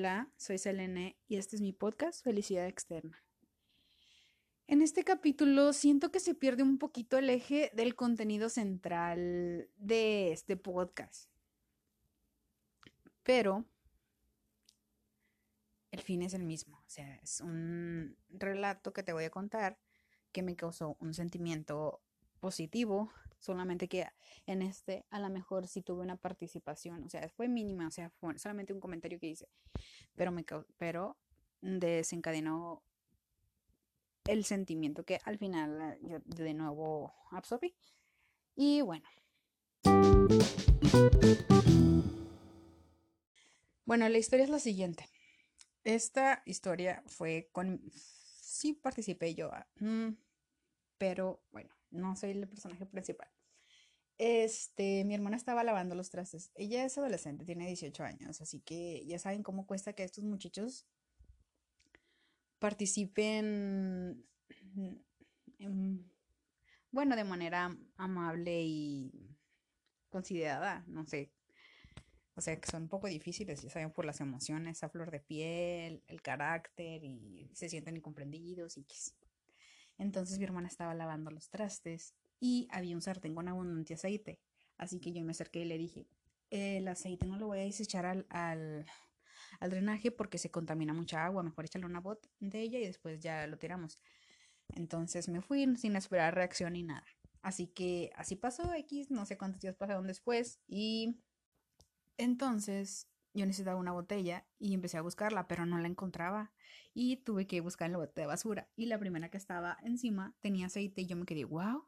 Hola, soy Selene y este es mi podcast Felicidad Externa. En este capítulo siento que se pierde un poquito el eje del contenido central de este podcast. Pero el fin es el mismo. O sea, es un relato que te voy a contar que me causó un sentimiento positivo, solamente que en este a lo mejor sí tuve una participación, o sea, fue mínima, o sea, fue solamente un comentario que hice, pero me pero desencadenó el sentimiento que al final yo de nuevo absorbí. Y bueno. Bueno, la historia es la siguiente. Esta historia fue con... Sí participé yo, ah, mm, pero bueno, no soy el personaje principal. Este, mi hermana estaba lavando los trastes. Ella es adolescente, tiene 18 años, así que ya saben cómo cuesta que estos muchachos participen, bueno, de manera amable y considerada, no sé. O sea, que son un poco difíciles, ya saben, por las emociones, a flor de piel, el carácter y se sienten incomprendidos y entonces mi hermana estaba lavando los trastes y había un sartén con abundante aceite. Así que yo me acerqué y le dije, el aceite no lo voy a desechar al, drenaje porque se contamina mucha agua, mejor echarle una ella y después ya lo tiramos. Entonces me fui sin esperar reacción ni nada. Así que así pasó X, no sé cuántos días pasaron después y entonces yo necesitaba una botella y empecé a buscarla, pero no la encontraba. Y tuve que buscar en la botella de basura. Y la primera que estaba encima tenía aceite y yo me quedé, wow,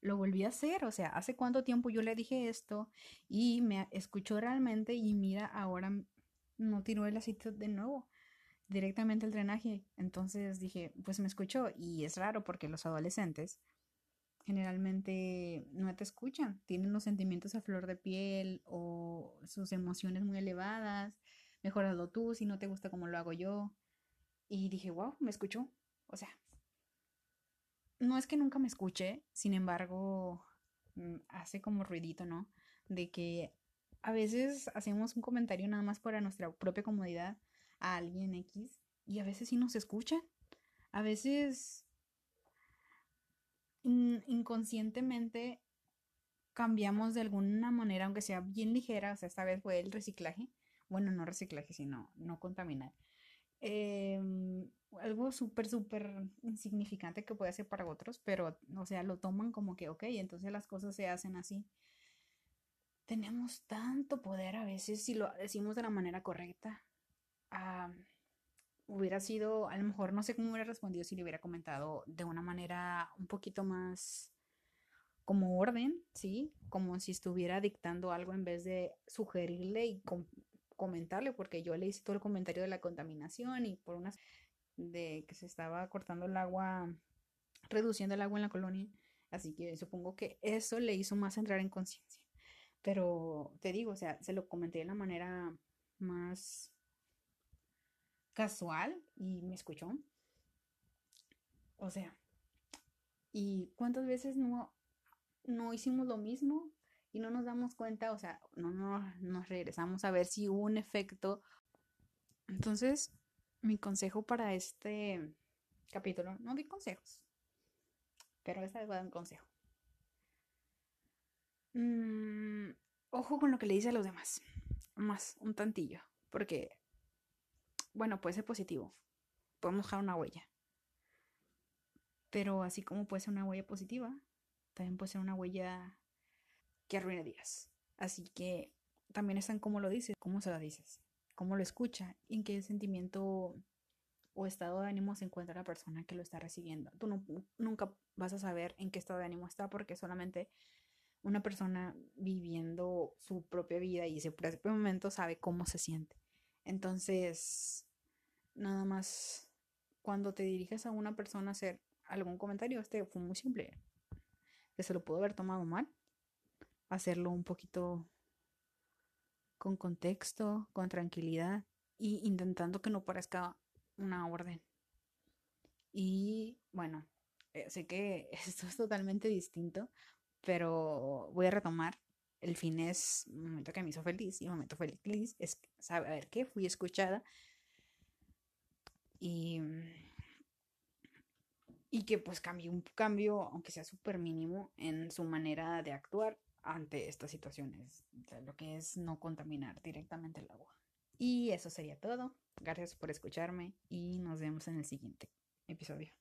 lo volví a hacer, o sea, hace cuánto tiempo yo le dije esto y me escuchó realmente y mira, ahora no tiró el aceite de nuevo directamente al drenaje. Entonces dije, pues me escuchó. Y es raro porque los adolescentes generalmente no te escuchan, tienen los sentimientos a flor de piel o sus emociones muy elevadas, mejoralo tú si no te gusta como lo hago yo. Y dije, wow, me escuchó. O sea, no es que nunca me escuche, sin embargo, mm, hace como ruidito, ¿no? De que a veces hacemos un comentario nada más para nuestra propia comodidad a alguien X y a veces sí nos escuchan. A veces inconscientemente cambiamos de alguna manera, aunque sea bien ligera, o sea, esta vez fue el reciclaje, bueno, no reciclaje, sino no contaminar. Em, algo súper, súper insignificante que puede ser para otros, pero, o sea, lo toman como que, ok, entonces las cosas se hacen así. Tenemos tanto poder a veces si lo decimos de la manera correcta. Hubiera sido, a lo mejor no sé cómo hubiera respondido si le hubiera comentado de una manera un poquito más como orden, ¿sí? Como si estuviera dictando algo en vez de sugerirle y comentarle, porque yo le hice todo el comentario de la contaminación y por unas de que se estaba cortando el agua, reduciendo el agua en la colonia, así que supongo que eso le hizo más entrar en conciencia. Pero te digo, o sea, se lo comenté de la manera más casual y me escuchó. O sea, ¿y cuántas veces no, no hicimos lo mismo y no nos damos cuenta? O sea, no, no nos regresamos a ver si hubo un efecto. Entonces, mi consejo para este capítulo, no di consejos, pero esta vez voy a dar un consejo. Mm, ojo con lo que le dice a los demás, más un tantillo, porque bueno, puede ser positivo. Podemos dejar una huella. Pero así como puede ser una huella positiva, también puede ser una huella que arruine días. Así que también está en cómo lo dices, cómo se lo dices, cómo lo escucha y en qué sentimiento o estado de ánimo se encuentra la persona que lo está recibiendo. Tú nunca vas a saber en qué estado de ánimo está porque solamente una persona viviendo su propia vida y ese propio momento sabe cómo se siente. Entonces, nada más cuando te diriges a una persona a hacer algún comentario, este fue muy simple, que se lo pudo haber tomado mal, hacerlo un poquito con contexto, con tranquilidad y intentando que no parezca una orden. Y bueno, eh, sé que esto es totalmente distinto, pero voy a retomar el fin es un momento que me hizo feliz y un momento feliz es saber que fui escuchada y, y que pues cambió un cambio, aunque sea súper mínimo, en su manera de actuar ante estas situaciones, lo que es no contaminar directamente el agua. Y eso sería todo. Gracias por escucharme y nos vemos en el siguiente episodio.